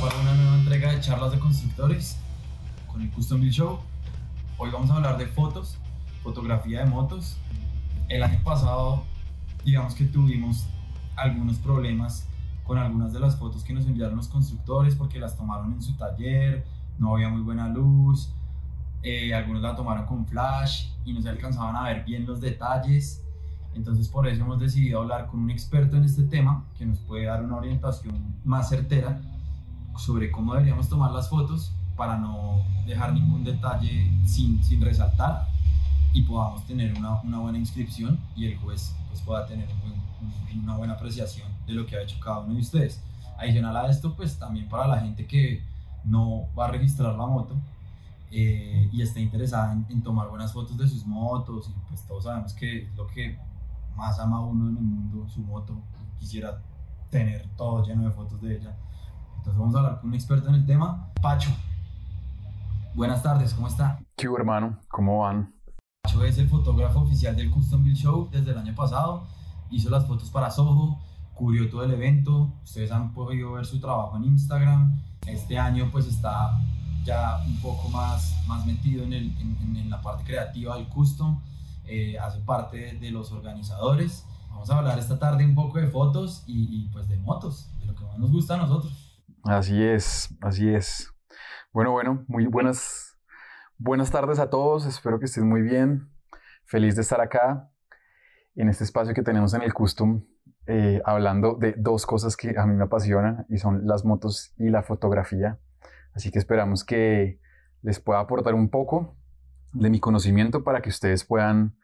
para una nueva entrega de charlas de constructores con el Custom Build Show. Hoy vamos a hablar de fotos, fotografía de motos. El año pasado, digamos que tuvimos algunos problemas con algunas de las fotos que nos enviaron los constructores porque las tomaron en su taller, no había muy buena luz, eh, algunos la tomaron con flash y no se alcanzaban a ver bien los detalles. Entonces por eso hemos decidido hablar con un experto en este tema que nos puede dar una orientación más certera sobre cómo deberíamos tomar las fotos para no dejar ningún detalle sin, sin resaltar y podamos tener una, una, buena inscripción y el juez pues, pueda tener una buena apreciación de lo que ha hecho cada uno de ustedes. Adicional a esto, pues también para la gente que no va a registrar la moto eh, y está interesada en, en, tomar buenas fotos de sus motos y pues todos sabemos que es lo que más ama uno en el mundo, su moto, quisiera tener todo lleno de fotos de ella. Entonces vamos a hablar con un experto en el tema, Pacho. Buenas tardes, ¿cómo está? ¿Qué hermano? ¿Cómo van? Pacho es el fotógrafo oficial del Custom Build Show desde el año pasado. Hizo las fotos para Soho, cubrió todo el evento. Ustedes han podido ver su trabajo en Instagram. Este año pues está ya un poco más, más metido en, el, en, en la parte creativa del custom eh, hace parte de los organizadores. Vamos a hablar esta tarde un poco de fotos y, pues de motos, de lo que más nos gusta a nosotros. Así es, así es. Bueno, bueno, muy buenas, buenas tardes a todos. Espero que estén muy bien. Feliz de estar acá en este espacio que tenemos en el Custom, eh, hablando de dos cosas que a mí me apasionan y son las motos y la fotografía. Así que esperamos que les pueda aportar un poco de mi conocimiento para que ustedes puedan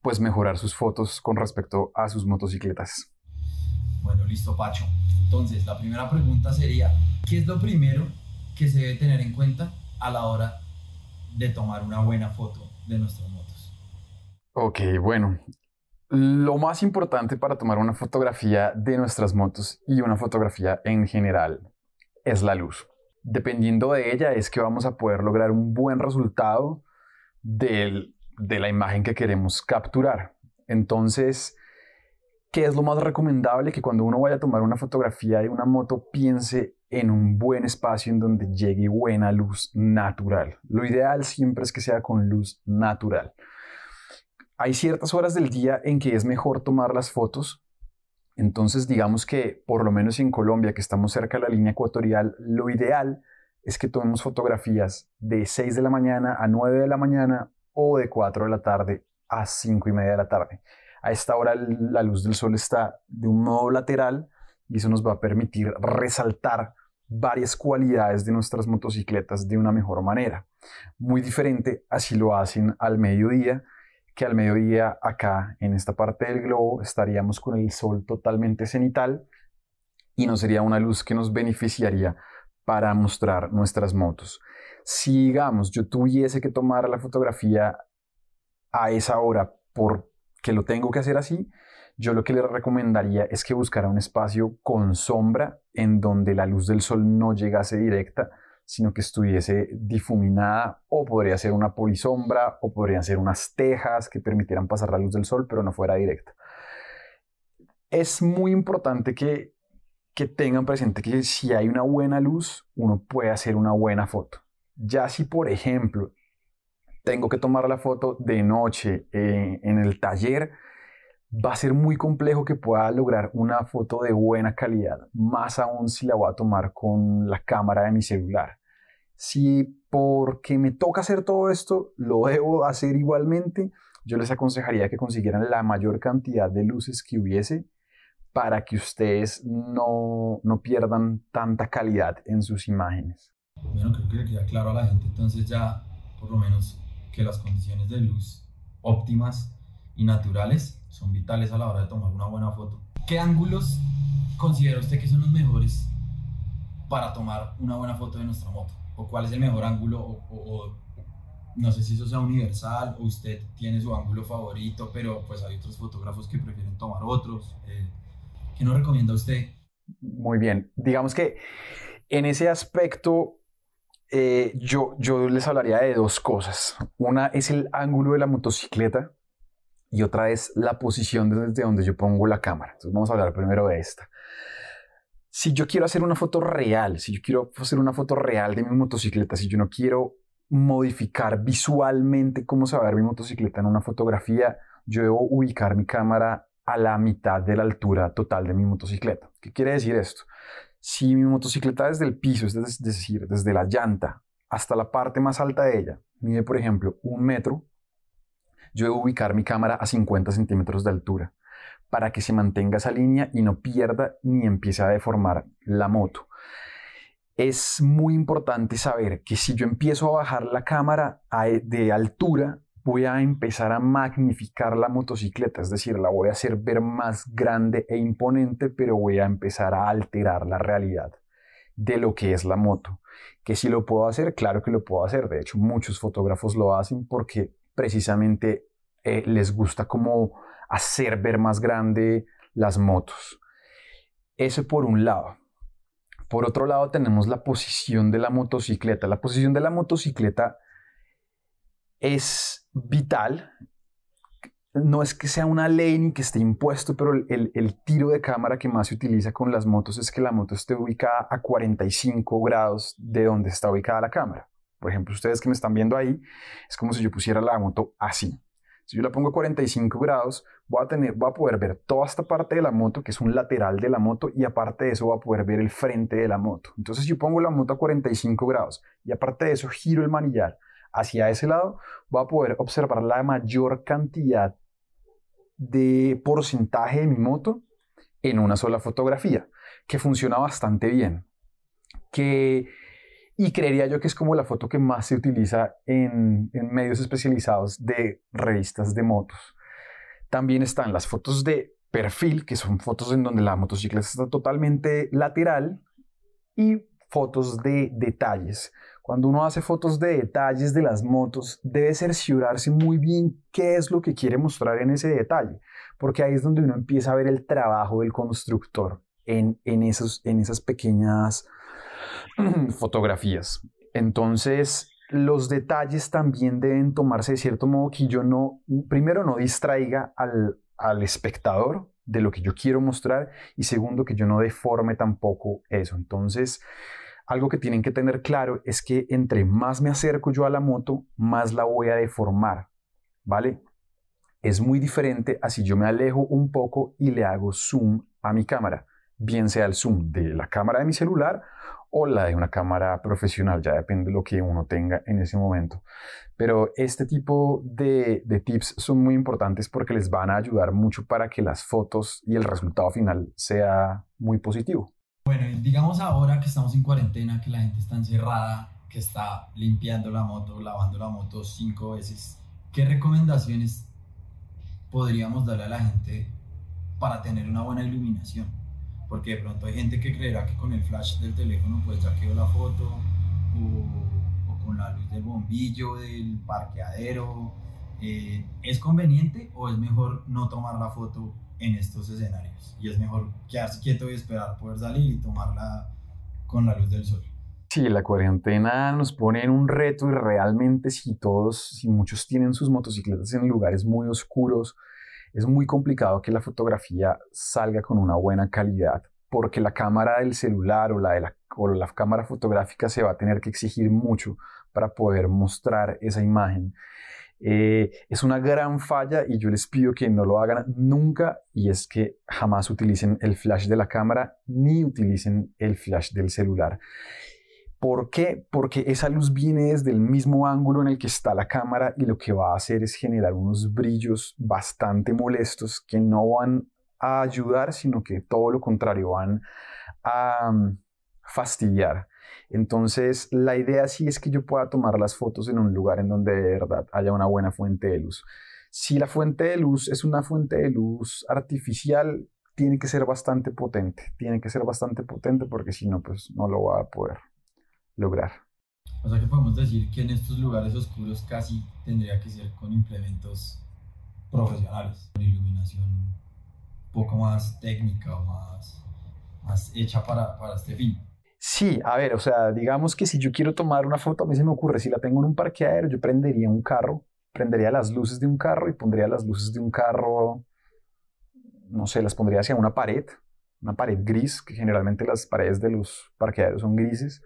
pues mejorar sus fotos con respecto a sus motocicletas. Bueno, listo, Pacho. Entonces, la primera pregunta sería, ¿qué es lo primero que se debe tener en cuenta a la hora de tomar una buena foto de nuestras motos? Ok, bueno. Lo más importante para tomar una fotografía de nuestras motos y una fotografía en general es la luz. Dependiendo de ella es que vamos a poder lograr un buen resultado del de la imagen que queremos capturar. Entonces, ¿qué es lo más recomendable? Que cuando uno vaya a tomar una fotografía de una moto, piense en un buen espacio en donde llegue buena luz natural. Lo ideal siempre es que sea con luz natural. Hay ciertas horas del día en que es mejor tomar las fotos. Entonces, digamos que por lo menos en Colombia, que estamos cerca de la línea ecuatorial, lo ideal es que tomemos fotografías de 6 de la mañana a 9 de la mañana o de 4 de la tarde a 5 y media de la tarde. A esta hora la luz del sol está de un modo lateral y eso nos va a permitir resaltar varias cualidades de nuestras motocicletas de una mejor manera. Muy diferente así lo hacen al mediodía, que al mediodía acá en esta parte del globo estaríamos con el sol totalmente cenital y no sería una luz que nos beneficiaría para mostrar nuestras motos. Si, digamos, yo tuviese que tomar la fotografía a esa hora porque lo tengo que hacer así, yo lo que le recomendaría es que buscara un espacio con sombra en donde la luz del sol no llegase directa, sino que estuviese difuminada o podría ser una polisombra o podrían ser unas tejas que permitieran pasar la luz del sol pero no fuera directa. Es muy importante que que tengan presente que si hay una buena luz, uno puede hacer una buena foto. Ya si, por ejemplo, tengo que tomar la foto de noche eh, en el taller, va a ser muy complejo que pueda lograr una foto de buena calidad, más aún si la voy a tomar con la cámara de mi celular. Si porque me toca hacer todo esto, lo debo hacer igualmente, yo les aconsejaría que consiguieran la mayor cantidad de luces que hubiese para que ustedes no, no pierdan tanta calidad en sus imágenes. Bueno, creo que le queda claro a la gente entonces ya por lo menos que las condiciones de luz óptimas y naturales son vitales a la hora de tomar una buena foto. ¿Qué ángulos considera usted que son los mejores para tomar una buena foto de nuestra moto? ¿O cuál es el mejor ángulo? O, no sé si eso sea universal o usted tiene su ángulo favorito, pero pues hay otros fotógrafos que prefieren tomar otros. Eh, ¿Qué nos recomienda usted? Muy bien. Digamos que en ese aspecto eh, yo, yo les hablaría de dos cosas. Una es el ángulo de la motocicleta y otra es la posición desde donde yo pongo la cámara. Entonces vamos a hablar primero de esta. si yo quiero hacer una foto real, si yo quiero hacer una foto real de mi motocicleta, si yo no quiero modificar visualmente cómo se va a ver mi motocicleta en una fotografía, yo debo ubicar mi cámara a la mitad de la altura total de mi motocicleta. ¿Qué quiere decir esto? Si mi motocicleta desde el piso, es decir, desde la llanta hasta la parte más alta de ella, mide por ejemplo un metro, yo debo ubicar mi cámara a 50 centímetros de altura para que se mantenga esa línea y no pierda ni empiece a deformar la moto. Es muy importante saber que si yo empiezo a bajar la cámara de altura, voy a empezar a magnificar la motocicleta, es decir, la voy a hacer ver más grande e imponente, pero voy a empezar a alterar la realidad de lo que es la moto. Que si lo puedo hacer, claro que lo puedo hacer. De hecho, muchos fotógrafos lo hacen porque precisamente eh, les gusta como hacer ver más grande las motos. Eso por un lado. Por otro lado tenemos la posición de la motocicleta. La posición de la motocicleta es vital. No es que sea una ley ni que esté impuesto, pero el, el, tiro de cámara que más se utiliza con las motos es que la moto esté ubicada a 45 grados de donde está ubicada la cámara. Por ejemplo, ustedes que me están viendo ahí, es como si yo pusiera la moto así. Si yo la pongo a 45 grados, voy a, tener, voy a poder ver toda esta parte de la moto, que es un lateral de la moto, y aparte de eso voy a poder ver el frente de la moto. Entonces, yo pongo la moto a 45 grados y aparte de eso giro el manillar hacia ese lado, voy a poder observar la mayor cantidad de porcentaje de mi moto en una sola fotografía, que funciona bastante bien. Que y creería yo que es como la foto que más se utiliza en, medios especializados de revistas de motos. También están las fotos de perfil, que son fotos en donde la motocicleta está totalmente lateral, y fotos de detalles. Cuando uno hace fotos de detalles de las motos, debe cerciorarse muy bien qué es lo que quiere mostrar en ese detalle, porque ahí es donde uno empieza a ver el trabajo del constructor en, en, esos, en esas pequeñas fotografías. Entonces, los detalles también deben tomarse de cierto modo que yo no, primero, no distraiga al, al espectador de lo que yo quiero mostrar y segundo, que yo no deforme tampoco eso. Entonces, algo que tienen que tener claro es que entre más me acerco yo a la moto, más la voy a deformar, ¿vale? Es muy diferente a si yo me alejo un poco y le hago zoom a mi cámara, bien sea el zoom de la cámara de mi celular o la de una cámara profesional, ya depende de lo que uno tenga en ese momento. Pero este tipo de, tips son muy importantes porque les van a ayudar mucho para que las fotos y el resultado final sea muy positivo. Bueno, digamos ahora que estamos en cuarentena, que la gente está encerrada, que está limpiando la moto, lavando la moto cinco veces, ¿qué recomendaciones podríamos darle a la gente para tener una buena iluminación? porque de pronto hay gente que creerá que con el flash del teléfono pues ya quedó la foto o, con la luz del bombillo del parqueadero. Eh, ¿Es conveniente o es mejor no tomar la foto en estos escenarios? Y es mejor quedarse quieto y esperar poder salir y tomarla con la luz del sol. Sí, la cuarentena nos pone en un reto y realmente si todos, si muchos tienen sus motocicletas en lugares muy oscuros, es muy complicado que la fotografía salga con una buena calidad porque la cámara del celular o la, de la, la cámara fotográfica se va a tener que exigir mucho para poder mostrar esa imagen. Eh, es una gran falla y yo les pido que no lo hagan nunca y es que jamás utilicen el flash de la cámara ni utilicen el flash del celular. ¿Por qué? Porque esa luz viene desde el mismo ángulo en el que está la cámara y lo que va a hacer es generar unos brillos bastante molestos que no van a ayudar, sino que todo lo contrario van a mm, fastidiar. Entonces, la idea sí es que yo pueda tomar las fotos en un lugar en donde de verdad haya una buena fuente de luz. Si la fuente de luz es una fuente de luz artificial, tiene que ser bastante potente. Tiene que ser bastante potente porque si no, pues no lo va a poder lograr. O sea que podemos decir que en estos lugares oscuros casi tendría que ser con implementos profesionales, con iluminación un poco más técnica o más, más hecha para, para este fin. Sí, a ver, o sea, digamos que si yo quiero tomar una foto, a mí se me ocurre, si la tengo en un parqueadero, yo prendería un carro, prendería las luces de un carro y pondría las luces de un carro, no sé, las pondría hacia una pared una pared gris, que generalmente las paredes de los parqueaderos son grises.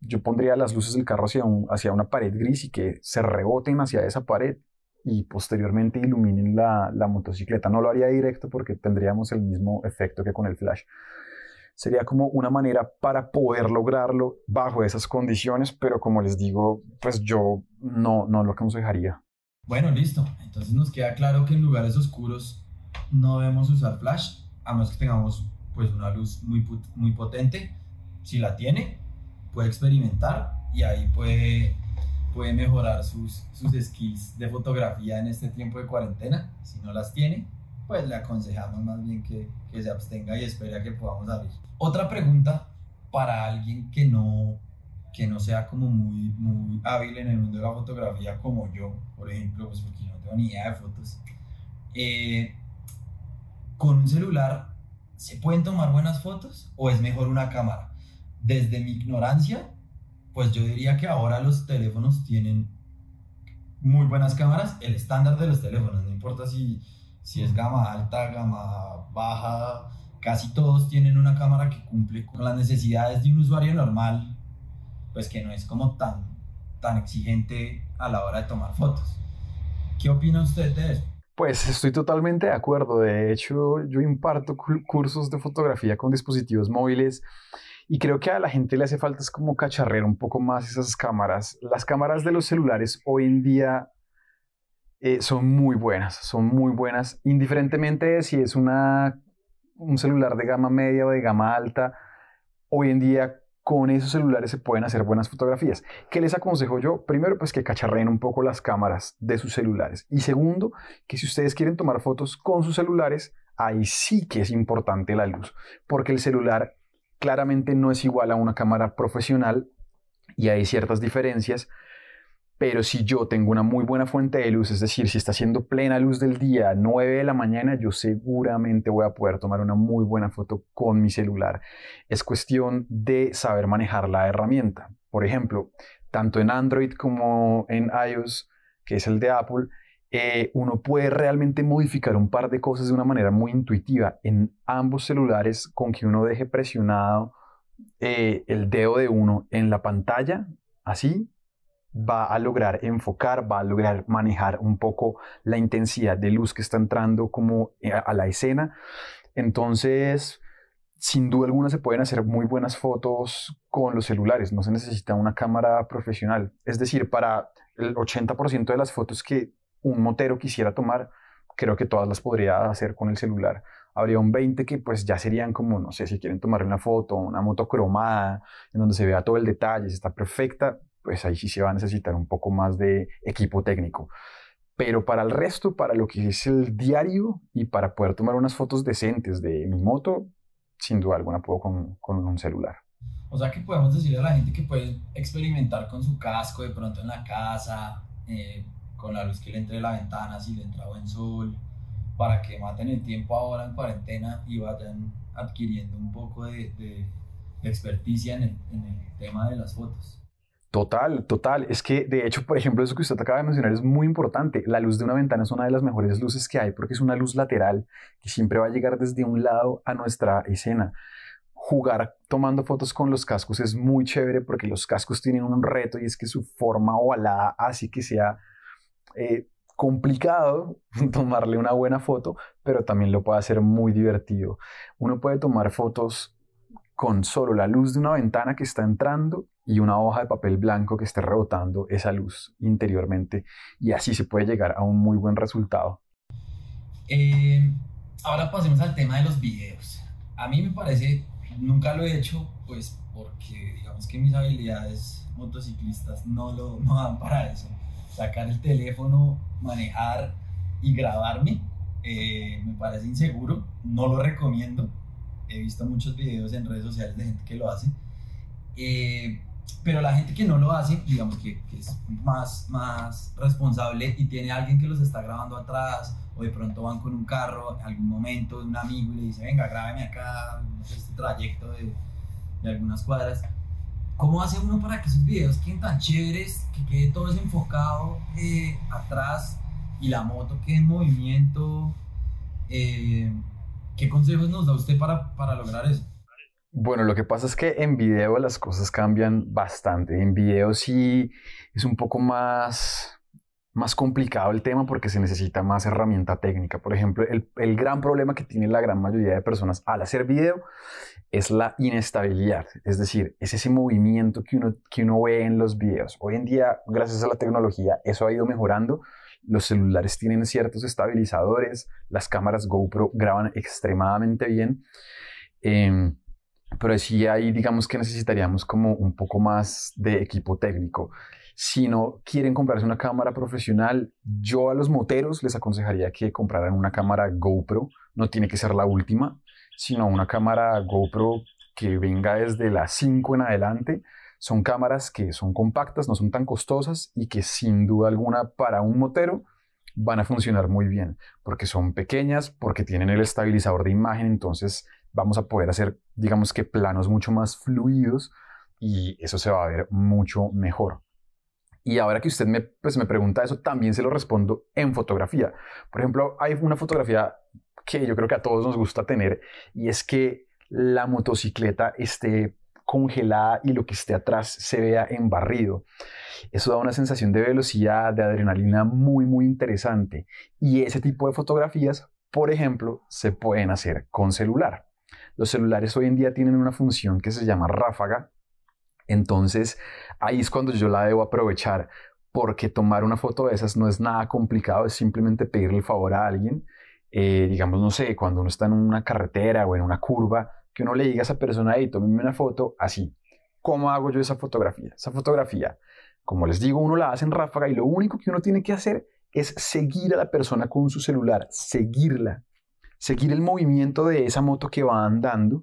Yo pondría las luces del carro hacia, hacia una pared gris y que se reboten hacia esa pared y posteriormente iluminen la, la motocicleta. No lo haría directo porque tendríamos el mismo efecto que con el flash. Sería como una manera para poder lograrlo bajo esas condiciones, pero como les digo, pues yo no, no lo aconsejaría. Bueno, listo. Entonces nos queda claro que en lugares oscuros no debemos usar flash, a menos que tengamos pues una luz muy, muy potente. Si la tiene, puede experimentar y ahí puede, puede mejorar sus, sus skills de fotografía en este tiempo de cuarentena. Si no las tiene, pues le aconsejamos más bien que, que se abstenga y espere a que podamos salir. Otra pregunta para alguien que no, que no sea como muy, muy hábil en el mundo de la fotografía como yo, por ejemplo, pues porque no tengo ni idea de fotos. Eh, con un celular ¿se pueden tomar buenas fotos o es mejor una cámara? Desde mi ignorancia, pues yo diría que ahora los teléfonos tienen muy buenas cámaras, el estándar de los teléfonos, no importa si, si es gama alta, gama baja, casi todos tienen una cámara que cumple con las necesidades de un usuario normal, pues que no es como tan, tan exigente a la hora de tomar fotos. ¿Qué opina usted de eso? Pues estoy totalmente de acuerdo. De hecho, yo imparto cursos de fotografía con dispositivos móviles y creo que a la gente le hace falta es como cacharrer un poco más esas cámaras. Las cámaras de los celulares hoy en día eh, son muy buenas, son muy buenas, indiferentemente si es una, un celular de gama media o de gama alta. Hoy en día con esos celulares se pueden hacer buenas fotografías. ¿Qué les aconsejo yo? Primero, pues que cacharreen un poco las cámaras de sus celulares. Y segundo, que si ustedes quieren tomar fotos con sus celulares, ahí sí que es importante la luz, porque el celular claramente no es igual a una cámara profesional y hay ciertas diferencias pero si yo tengo una muy buena fuente de luz, es decir, si está haciendo plena luz del día, 9 de la mañana, yo seguramente voy a poder tomar una muy buena foto con mi celular. Es cuestión de saber manejar la herramienta. Por ejemplo, tanto en Android como en iOS, que es el de Apple, eh, uno puede realmente modificar un par de cosas de una manera muy intuitiva en ambos celulares con que uno deje presionado eh, el dedo de uno en la pantalla, así, va a lograr enfocar, va a lograr manejar un poco la intensidad de luz que está entrando como eh, a la escena. Entonces, sin duda alguna se pueden hacer muy buenas fotos con los celulares, no se necesita una cámara profesional. Es decir, para el 80% de las fotos que un motero quisiera tomar, creo que todas las podría hacer con el celular. Habría un 20 que pues ya serían como, no sé, si quieren tomar una foto, una moto cromada, en donde se vea todo el detalle, si está perfecta, pues ahí sí se va a necesitar un poco más de equipo técnico. Pero para el resto, para lo que es el diario y para poder tomar unas fotos decentes de mi moto, sin duda alguna puedo con, con un celular. O sea que podemos decirle a la gente que puede experimentar con su casco de pronto en la casa, eh, con la luz que le entre de la ventana, si le entra buen sol, para que maten el tiempo ahora en cuarentena y vayan adquiriendo un poco de, de, experticia en el, en el tema de las fotos. Total, total. Es que, de hecho, por ejemplo, eso que usted acaba de mencionar es muy importante. La luz de una ventana es una de las mejores luces que hay porque es una luz lateral que siempre va a llegar desde un lado a nuestra escena. Jugar tomando fotos con los cascos es muy chévere porque los cascos tienen un reto y es que su forma ovalada hace que sea eh, complicado tomarle una buena foto, pero también lo puede hacer muy divertido. Uno puede tomar fotos con solo la luz de una ventana que está entrando y una hoja de papel blanco que esté rebotando esa luz interiormente y así se puede llegar a un muy buen resultado. Eh, ahora pasemos al tema de los videos. A mí me parece, nunca lo he hecho, pues porque digamos que mis habilidades motociclistas no, lo, no dan para eso. Sacar el teléfono, manejar y grabarme eh, me parece inseguro, no lo recomiendo. He visto muchos videos en redes sociales de gente que lo hace. Eh, pero la gente que no lo hace, digamos que, es más, más responsable y tiene alguien que los está grabando atrás, o de pronto van con un carro en algún momento un amigo y le dice, venga, grábeme acá, este trayecto de, de algunas cuadras. ¿Cómo hace uno para que esos videos queden tan chéveres, que quede todo desenfocado eh, atrás y la moto quede en movimiento? Eh, ¿Qué consejos nos da usted para, para lograr eso? Bueno, lo que pasa es que en video las cosas cambian bastante. En video sí es un poco más, más complicado el tema porque se necesita más herramienta técnica. Por ejemplo, el, el, gran problema que tiene la gran mayoría de personas al hacer video es la inestabilidad. Es decir, es ese movimiento que uno, que uno ve en los videos. Hoy en día, gracias a la tecnología, eso ha ido mejorando. Los celulares tienen ciertos estabilizadores, las cámaras GoPro graban extremadamente bien. Eh, pero sí ahí digamos que necesitaríamos como un poco más de equipo técnico. Si no quieren comprarse una cámara profesional, yo a los moteros les aconsejaría que compraran una cámara GoPro, no tiene que ser la última, sino una cámara GoPro que venga desde las 5 en adelante. Son cámaras que son compactas, no son tan costosas y que sin duda alguna para un motero van a funcionar muy bien, porque son pequeñas, porque tienen el estabilizador de imagen, entonces vamos a poder hacer, digamos que planos mucho más fluidos y eso se va a ver mucho mejor. Y ahora que usted me, pues me pregunta eso, también se lo respondo en fotografía. Por ejemplo, hay una fotografía que yo creo que a todos nos gusta tener y es que la motocicleta esté congelada y lo que esté atrás se vea embarrido. Eso da una sensación de velocidad, de adrenalina muy, muy interesante. Y ese tipo de fotografías, por ejemplo, se pueden hacer con celular. Los celulares hoy en día tienen una función que se llama ráfaga. Entonces ahí es cuando yo la debo aprovechar porque tomar una foto de esas no es nada complicado, es simplemente pedirle el favor a alguien. Eh, digamos, no sé, cuando uno está en una carretera o en una curva, que uno le diga a esa persona, hey, tómeme una foto así. ¿Cómo hago yo esa fotografía? Esa fotografía, como les digo, uno la hace en ráfaga y lo único que uno tiene que hacer es seguir a la persona con su celular, seguirla seguir el movimiento de esa moto que va andando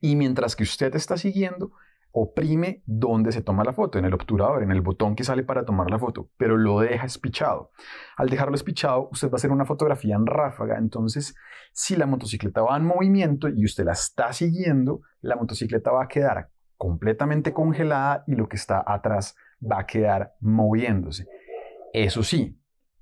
y mientras que usted está siguiendo, oprime donde se toma la foto, en el obturador, en el botón que sale para tomar la foto, pero lo deja espichado. Al dejarlo espichado, usted va a hacer una fotografía en ráfaga, entonces si la motocicleta va en movimiento y usted la está siguiendo, la motocicleta va a quedar completamente congelada y lo que está atrás va a quedar moviéndose. Eso sí,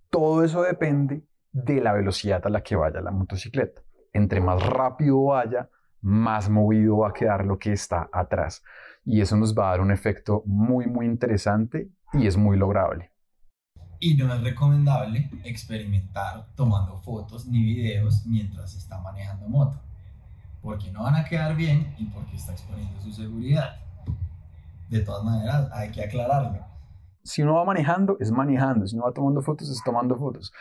todo eso depende de la velocidad a la que vaya la motocicleta. Entre más rápido vaya, más movido va a quedar lo que está atrás. Y eso nos va a dar un efecto muy, muy interesante y es muy lograble. Y no es recomendable experimentar tomando fotos ni videos mientras está manejando moto, porque no van a quedar bien y porque está exponiendo su seguridad. De todas maneras, hay que aclararlo si uno va manejando, es manejando. Si uno va tomando fotos, es tomando fotos.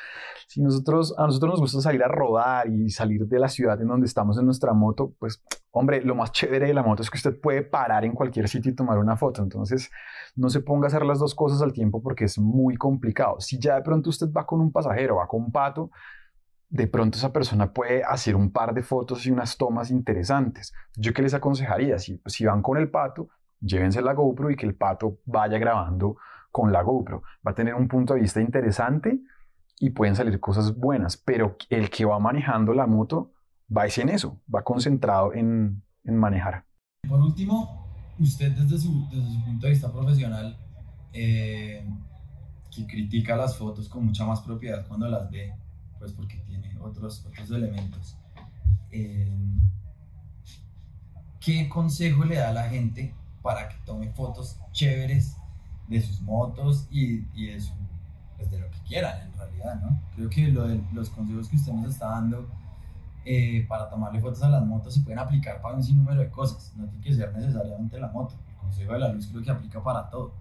Si nosotros, a nosotros nos gusta salir a rodar y salir de la ciudad en donde estamos en nuestra moto, pues, hombre, lo más chévere de la moto es que usted puede parar en cualquier sitio y tomar una foto. Entonces, no se ponga a hacer las dos cosas al tiempo porque es muy complicado. Si ya de pronto usted va con un pasajero, va con un pato, de pronto esa persona puede hacer un par de fotos y unas tomas interesantes. Yo qué les aconsejaría, si, si van con el pato, llévense la GoPro y que el pato vaya grabando con la GoPro. Va a tener un punto de vista interesante y pueden salir cosas buenas, pero el que va manejando la moto va en eso, va concentrado en, manejar. Por último, usted desde su, punto de vista profesional, eh, que critica las fotos con mucha más propiedad cuando las ve, pues porque tiene otros, otros elementos. Eh, ¿Qué consejo le da a la gente para que tome fotos chéveres de sus motos y, y de, su, pues de lo que quieran en realidad, ¿no? Creo que lo de los consejos que usted nos está dando eh, para tomarle fotos a las motos se pueden aplicar para un sinnúmero de cosas, no tiene que ser necesariamente la moto. El consejo de la luz creo que aplica para todo.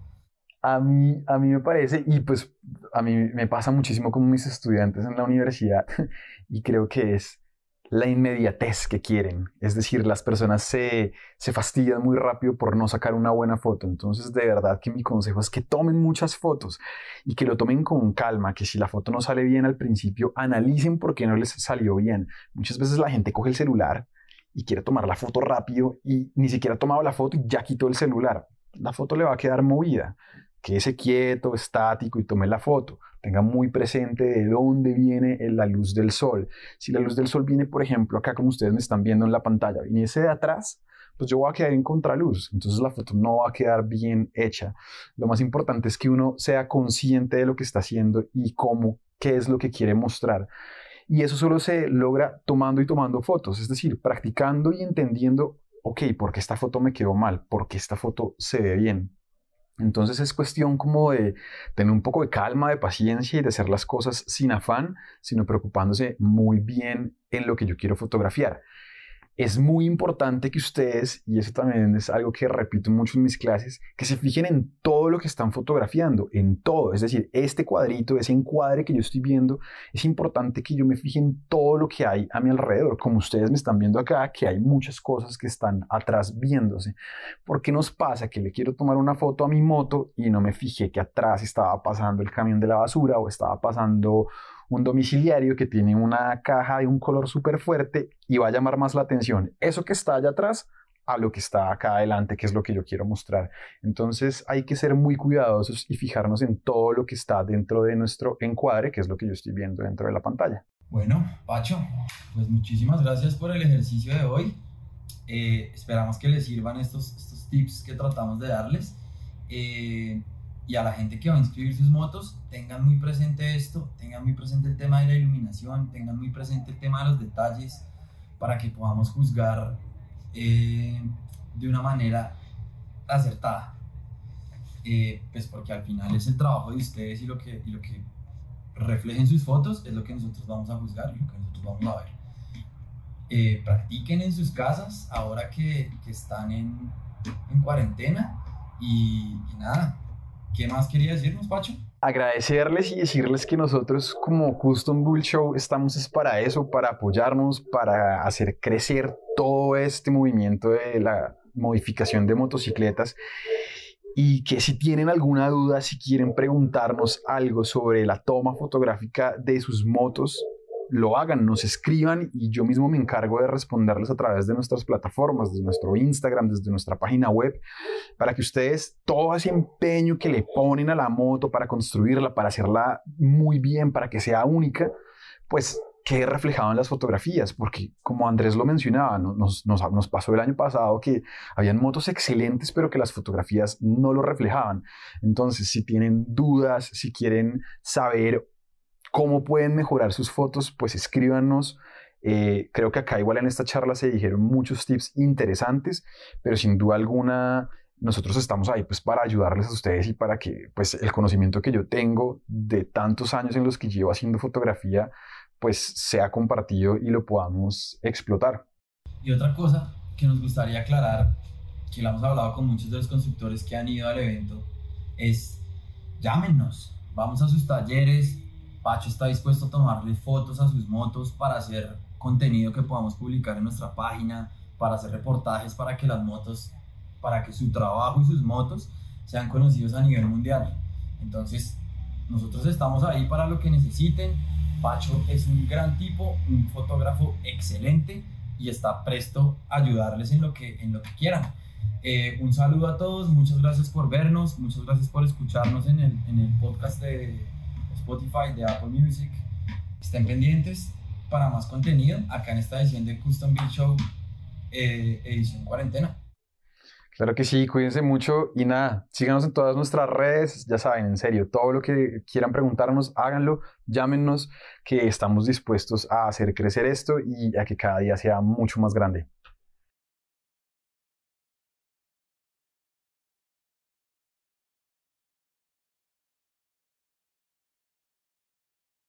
A mí, a mí me parece, y pues a mí me pasa muchísimo con mis estudiantes en la universidad, y creo que es la inmediatez que quieren. Es decir, las personas se, se, fastidian muy rápido por no sacar una buena foto. Entonces, de verdad que mi consejo es que tomen muchas fotos y que lo tomen con calma, que si la foto no sale bien al principio, analicen por qué no les salió bien. Muchas veces la gente coge el celular y quiere tomar la foto rápido y ni siquiera ha tomado la foto y ya quitó el celular. La foto le va a quedar movida. Quédese quieto, estático y tome la foto tenga muy presente de dónde viene la luz del sol. Si la luz del sol viene, por ejemplo, acá como ustedes me están viendo en la pantalla, viniese de atrás, pues yo voy a quedar en contraluz, entonces la foto no va a quedar bien hecha. Lo más importante es que uno sea consciente de lo que está haciendo y cómo, qué es lo que quiere mostrar. Y eso solo se logra tomando y tomando fotos, es decir, practicando y entendiendo, ok, ¿por qué esta foto me quedó mal? ¿Por qué esta foto se ve bien? Entonces es cuestión como de tener un poco de calma, de paciencia y de hacer las cosas sin afán, sino preocupándose muy bien en lo que yo quiero fotografiar es muy importante que ustedes, y eso también es algo que repito mucho en mis clases, que se fijen en todo lo que están fotografiando, en todo. Es decir, este cuadrito, ese encuadre que yo estoy viendo, es importante que yo me fije en todo lo que hay a mi alrededor. Como ustedes me están viendo acá, que hay muchas cosas que están atrás viéndose. ¿Por qué nos pasa que le quiero tomar una foto a mi moto y no me fijé que atrás estaba pasando el camión de la basura o estaba pasando un domiciliario que tiene una caja de un color súper fuerte y va a llamar más la atención eso que está allá atrás a lo que está acá adelante, que es lo que yo quiero mostrar. Entonces hay que ser muy cuidadosos y fijarnos en todo lo que está dentro de nuestro encuadre, que es lo que yo estoy viendo dentro de la pantalla. Bueno, Pacho, pues muchísimas gracias por el ejercicio de hoy. Eh, esperamos que les sirvan estos, estos tips que tratamos de darles. Eh, y a la gente que va a inscribir sus motos, tengan muy presente esto, tengan muy presente el tema de la iluminación, tengan muy presente el tema de los detalles, para que podamos juzgar eh, de una manera acertada. Eh, pues porque al final es el trabajo de ustedes y lo, que, y lo que reflejen sus fotos es lo que nosotros vamos a juzgar y lo que nosotros vamos a ver. Eh, practiquen en sus casas ahora que, que están en, en cuarentena y, y nada, ¿Qué más quería decirnos, Pacho? Agradecerles y decirles que nosotros como Custom Bull Show estamos para eso, para apoyarnos, para hacer crecer todo este movimiento de la modificación de motocicletas y que si tienen alguna duda, si quieren preguntarnos algo sobre la toma fotográfica de sus motos, lo hagan, nos escriban y yo mismo me encargo de responderles a través de nuestras plataformas, desde nuestro Instagram, desde nuestra página web, para que ustedes todo ese empeño que le ponen a la moto para construirla, para hacerla muy bien, para que sea única, pues quede reflejado en las fotografías, porque como Andrés lo mencionaba, nos, nos, nos, pasó el año pasado que habían motos excelentes, pero que las fotografías no lo reflejaban. Entonces, si tienen dudas, si quieren saber cómo pueden mejorar sus fotos, pues escríbanos. Eh, creo que acá igual en esta charla se dijeron muchos tips interesantes, pero sin duda alguna nosotros estamos ahí pues para ayudarles a ustedes y para que pues el conocimiento que yo tengo de tantos años en los que llevo haciendo fotografía pues sea compartido y lo podamos explotar. Y otra cosa que nos gustaría aclarar, que lo hemos hablado con muchos de los constructores que han ido al evento, es llámenos, vamos a sus talleres, Pacho está dispuesto a tomarle fotos a sus motos para hacer contenido que podamos publicar en nuestra página, para hacer reportajes para que las motos, para que su trabajo y sus motos sean conocidos a nivel mundial. Entonces, nosotros estamos ahí para lo que necesiten. Pacho es un gran tipo, un fotógrafo excelente y está presto a ayudarles en lo que, en lo que quieran. Eh, un saludo a todos, muchas gracias por vernos, muchas gracias por escucharnos en el, en el podcast de Spotify, de Apple Music. Estén pendientes para más contenido acá en esta edición de Custom Beat Show, eh, edición cuarentena. Claro que sí, cuídense mucho y nada, síganos en todas nuestras redes, ya saben, en serio, todo lo que quieran preguntarnos, háganlo, llámenos, que estamos dispuestos a hacer crecer esto y a que cada día sea mucho más grande.